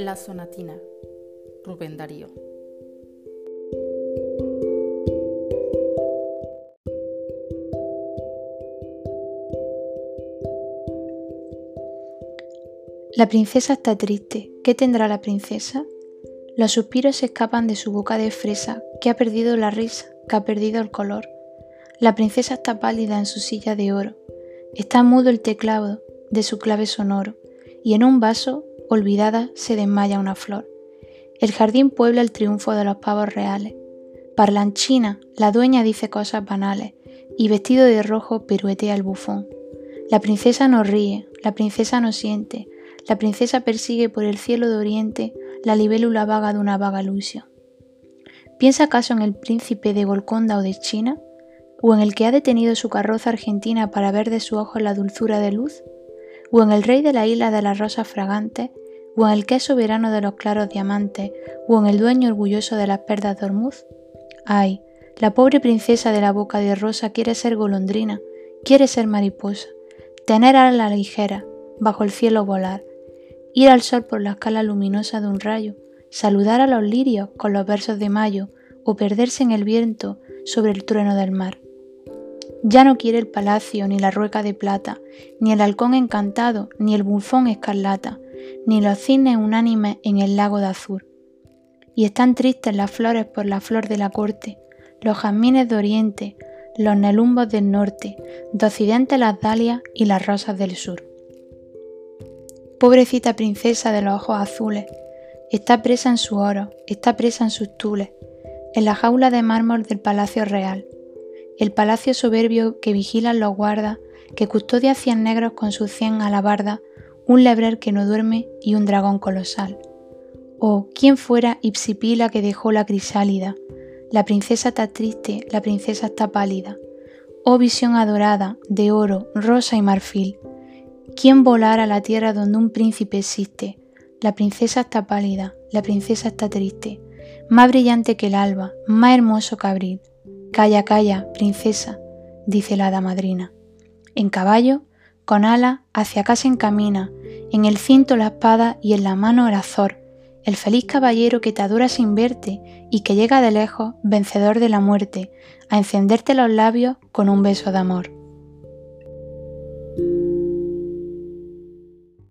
La sonatina. Rubén Darío. La princesa está triste. ¿Qué tendrá la princesa? Los suspiros se escapan de su boca de fresa, que ha perdido la risa, que ha perdido el color. La princesa está pálida en su silla de oro. Está mudo el teclado de su clave sonoro, y en un vaso, olvidada, se desmaya una flor. El jardín puebla el triunfo de los pavos reales. Parlanchina, la dueña dice cosas banales, y vestido de rojo piruetea el bufón. La princesa no ríe, la princesa no siente, la princesa persigue por el cielo de oriente la libélula vaga de una vaga ilusión. ¿Piensa acaso en el príncipe de Golconda o de China? ¿O en el que ha detenido su carroza argentina para ver de su ojo la dulzura de luz? ¿O en el rey de la isla de las rosas fragantes? ¿O en el que es soberano de los claros diamantes? ¿O en el dueño orgulloso de las perdas de Hormuz? Ay, la pobre princesa de la boca de rosa quiere ser golondrina, quiere ser mariposa, tener ala ligera, bajo el cielo volar, ir al sol por la escala luminosa de un rayo, saludar a los lirios con los versos de mayo o perderse en el viento sobre el trueno del mar. Ya no quiere el palacio, ni la rueca de plata, ni el halcón encantado, ni el bufón escarlata, ni los cisnes unánimes en el lago de azur. Y están tristes las flores por la flor de la corte, los jazmines de oriente, los nelumbos del norte, de occidente las dalias y las rosas del sur. Pobrecita princesa de los ojos azules, está presa en su oro, está presa en sus tules, en la jaula de mármol del palacio real, el palacio soberbio que vigilan los guardas, que custodia cien negros con sus cien alabardas, un lebrer que no duerme y un dragón colosal. Oh, quién fuera Ipsipila que dejó la crisálida, la princesa está triste, la princesa está pálida. Oh visión adorada, de oro, rosa y marfil, ¿Quién volara a la tierra donde un príncipe existe? La princesa está pálida, la princesa está triste, más brillante que el alba, más hermoso que abril. Calla, calla, princesa, dice la hada madrina. En caballo, con ala, hacia casa encamina, en el cinto la espada y en la mano el azor, el feliz caballero que te adora sin verte y que llega de lejos, vencedor de la muerte, a encenderte los labios con un beso de amor.